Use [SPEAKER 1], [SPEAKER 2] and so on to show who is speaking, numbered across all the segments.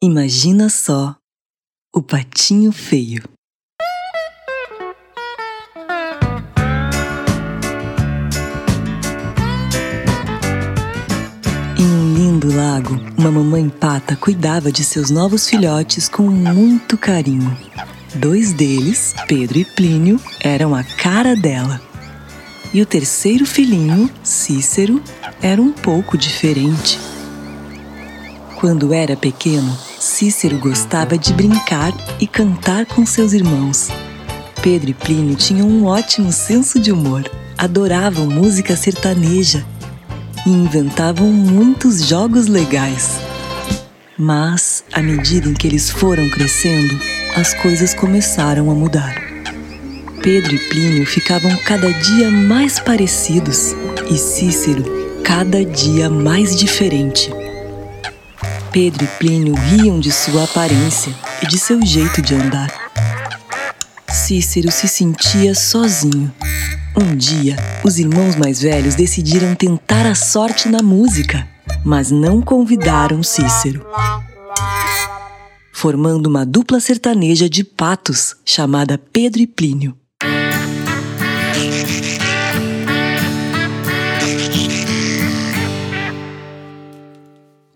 [SPEAKER 1] Imagina só o patinho feio. Em um lindo lago, uma mamãe pata cuidava de seus novos filhotes com muito carinho. Dois deles, Pedro e Plínio, eram a cara dela. E o terceiro filhinho, Cícero, era um pouco diferente. Quando era pequeno, Cícero gostava de brincar e cantar com seus irmãos. Pedro e Plínio tinham um ótimo senso de humor, adoravam música sertaneja e inventavam muitos jogos legais. Mas, à medida em que eles foram crescendo, as coisas começaram a mudar. Pedro e Plínio ficavam cada dia mais parecidos e Cícero cada dia mais diferente. Pedro e Plínio riam de sua aparência e de seu jeito de andar. Cícero se sentia sozinho. Um dia, os irmãos mais velhos decidiram tentar a sorte na música, mas não convidaram Cícero. Formando uma dupla sertaneja de patos chamada Pedro e Plínio.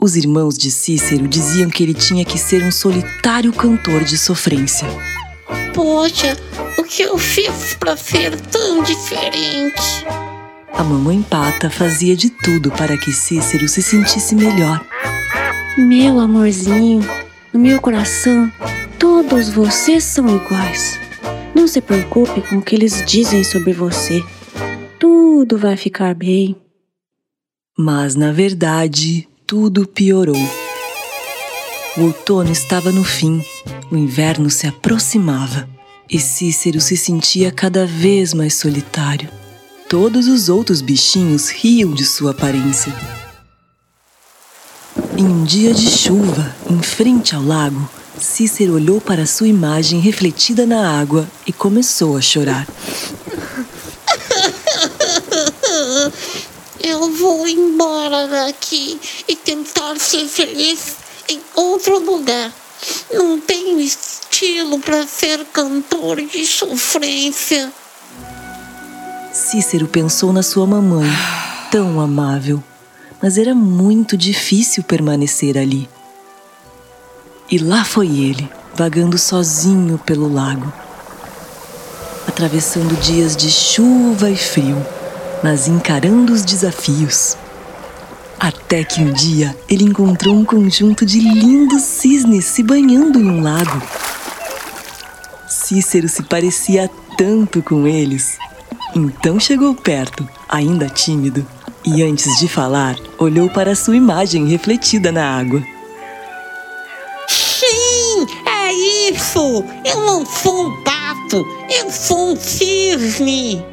[SPEAKER 1] Os irmãos de Cícero diziam que ele tinha que ser um solitário cantor de sofrência.
[SPEAKER 2] Poxa, o que eu fiz para ser tão diferente?
[SPEAKER 1] A mamãe pata fazia de tudo para que Cícero se sentisse melhor.
[SPEAKER 3] Meu amorzinho, no meu coração, todos vocês são iguais. Não se preocupe com o que eles dizem sobre você. Tudo vai ficar bem.
[SPEAKER 1] Mas, na verdade, tudo piorou. O outono estava no fim, o inverno se aproximava e Cícero se sentia cada vez mais solitário. Todos os outros bichinhos riam de sua aparência. Em um dia de chuva, em frente ao lago, Cícero olhou para sua imagem refletida na água e começou a chorar.
[SPEAKER 2] Eu vou embora daqui e tentar ser feliz em outro lugar. Não tenho estilo para ser cantor de sofrência.
[SPEAKER 1] Cícero pensou na sua mamãe, tão amável, mas era muito difícil permanecer ali. E lá foi ele, vagando sozinho pelo lago, atravessando dias de chuva e frio mas encarando os desafios. Até que um dia ele encontrou um conjunto de lindos cisnes se banhando em um lago. Cícero se parecia tanto com eles. Então chegou perto, ainda tímido, e antes de falar, olhou para sua imagem refletida na água.
[SPEAKER 2] Sim, é isso! Eu não sou um pato, eu sou um cisne!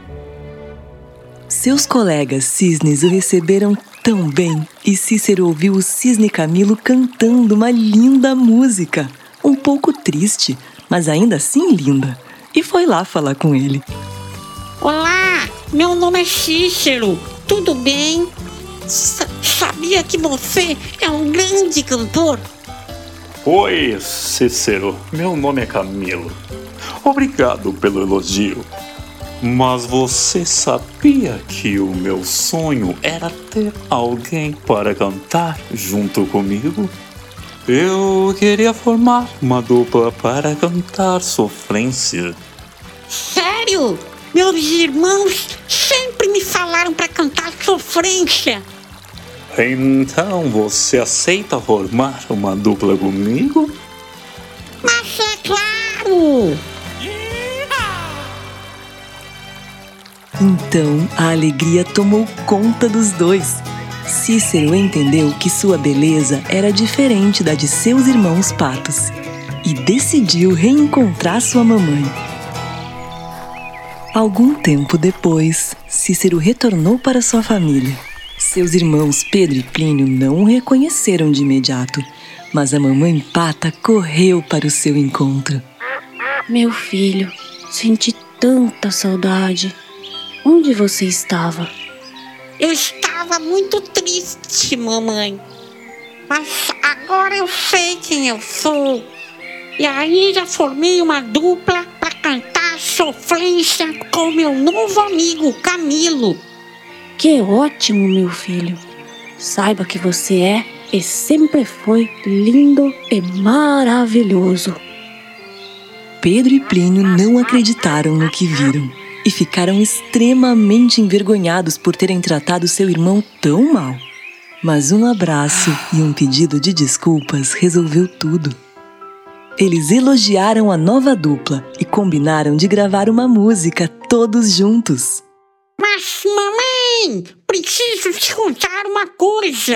[SPEAKER 1] Seus colegas cisnes o receberam tão bem e Cícero ouviu o cisne Camilo cantando uma linda música, um pouco triste, mas ainda assim linda, e foi lá falar com ele.
[SPEAKER 2] Olá, meu nome é Cícero, tudo bem? S sabia que você é um grande cantor?
[SPEAKER 4] Oi, Cícero, meu nome é Camilo. Obrigado pelo elogio. Mas você sabia que o meu sonho era ter alguém para cantar junto comigo? Eu queria formar uma dupla para cantar sofrência.
[SPEAKER 2] Sério? Meus irmãos sempre me falaram para cantar sofrência.
[SPEAKER 4] Então você aceita formar uma dupla comigo?
[SPEAKER 1] Então a alegria tomou conta dos dois. Cícero entendeu que sua beleza era diferente da de seus irmãos patos e decidiu reencontrar sua mamãe. Algum tempo depois, Cícero retornou para sua família. Seus irmãos Pedro e Plínio não o reconheceram de imediato, mas a mamãe pata correu para o seu encontro.
[SPEAKER 3] Meu filho, senti tanta saudade. Onde você estava?
[SPEAKER 2] Eu estava muito triste, mamãe. mas agora eu sei quem eu sou. E aí já formei uma dupla para cantar sofrência com meu novo amigo Camilo.
[SPEAKER 3] Que ótimo, meu filho. Saiba que você é e sempre foi lindo e maravilhoso.
[SPEAKER 1] Pedro e Plínio não acreditaram no que viram e ficaram extremamente envergonhados por terem tratado seu irmão tão mal. Mas um abraço e um pedido de desculpas resolveu tudo. Eles elogiaram a nova dupla e combinaram de gravar uma música todos juntos.
[SPEAKER 2] Mas, mamãe, preciso te contar uma coisa.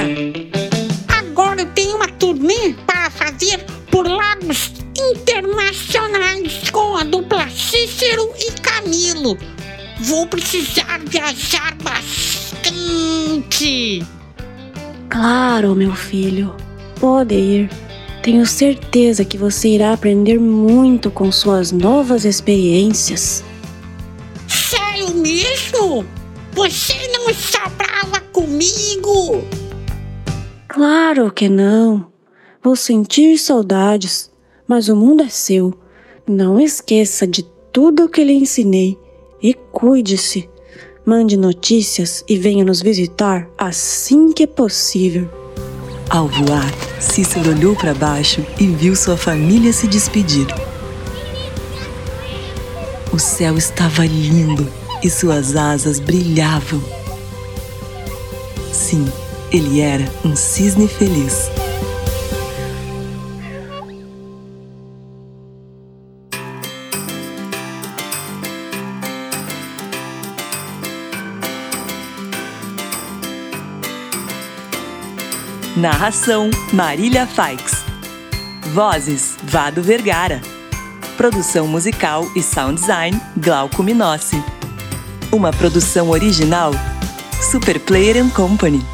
[SPEAKER 2] Agora eu tenho uma turnê para fazer por lagos internacionais com a dupla Cícero Vou precisar viajar bastante.
[SPEAKER 3] Claro, meu filho. Pode ir. Tenho certeza que você irá aprender muito com suas novas experiências.
[SPEAKER 2] Sério mesmo? Você não está brava comigo?
[SPEAKER 3] Claro que não. Vou sentir saudades, mas o mundo é seu. Não esqueça de tudo o que lhe ensinei e cuide-se. Mande notícias e venha nos visitar assim que possível.
[SPEAKER 1] Ao voar, Cícero olhou para baixo e viu sua família se despedir. O céu estava lindo e suas asas brilhavam. Sim, ele era um cisne feliz. Narração: Marília Faix. Vozes: Vado Vergara. Produção musical e sound design: Glauco Minossi. Uma produção original: Super Player Company.